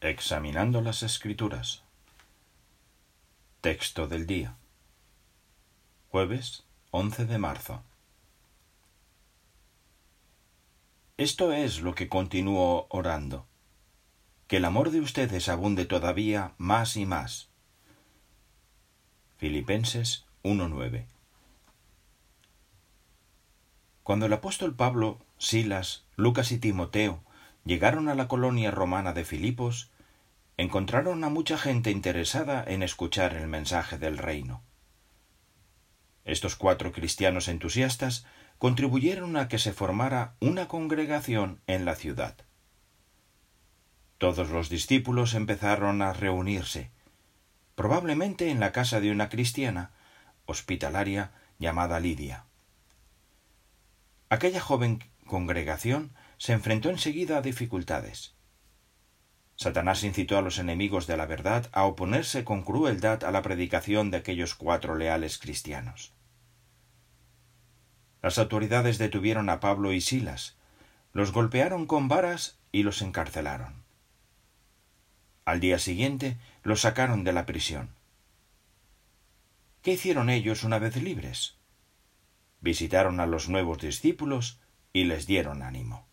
Examinando las Escrituras. Texto del día. Jueves 11 de marzo. Esto es lo que continúo orando. Que el amor de ustedes abunde todavía más y más. Filipenses 1.9. Cuando el apóstol Pablo, Silas, Lucas y Timoteo llegaron a la colonia romana de Filipos, encontraron a mucha gente interesada en escuchar el mensaje del reino. Estos cuatro cristianos entusiastas contribuyeron a que se formara una congregación en la ciudad. Todos los discípulos empezaron a reunirse, probablemente en la casa de una cristiana hospitalaria llamada Lidia. Aquella joven congregación se enfrentó enseguida a dificultades. Satanás incitó a los enemigos de la verdad a oponerse con crueldad a la predicación de aquellos cuatro leales cristianos. Las autoridades detuvieron a Pablo y Silas, los golpearon con varas y los encarcelaron. Al día siguiente los sacaron de la prisión. ¿Qué hicieron ellos una vez libres? Visitaron a los nuevos discípulos y les dieron ánimo.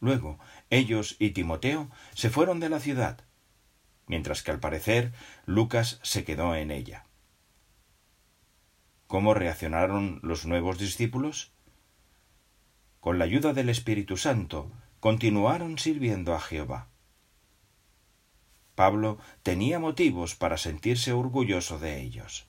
Luego ellos y Timoteo se fueron de la ciudad, mientras que al parecer Lucas se quedó en ella. ¿Cómo reaccionaron los nuevos discípulos? Con la ayuda del Espíritu Santo, continuaron sirviendo a Jehová. Pablo tenía motivos para sentirse orgulloso de ellos.